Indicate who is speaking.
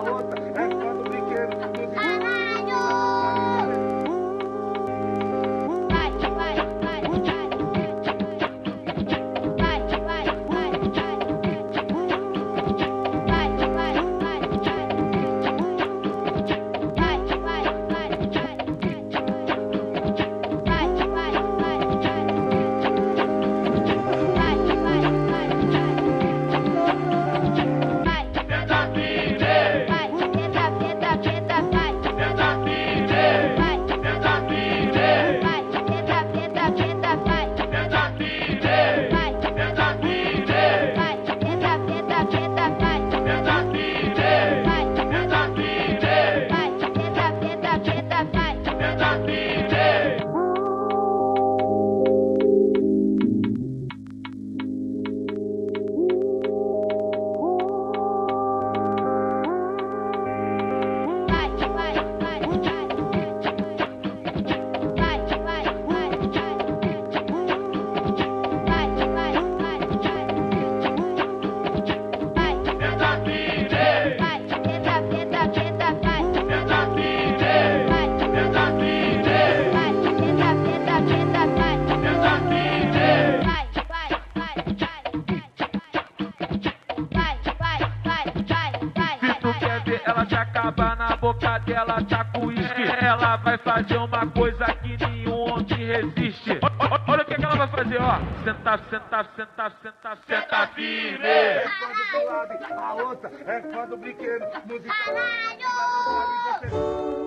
Speaker 1: болото. ela te acaba na boca dela, tá com uísque. Ela vai fazer uma coisa que nenhum homem resiste. Olha, o que, que, ela vai fazer, ó. Senta, senta, senta, senta, senta firme.
Speaker 2: É do lado, a outra é quando brinquedo.
Speaker 3: Caralho!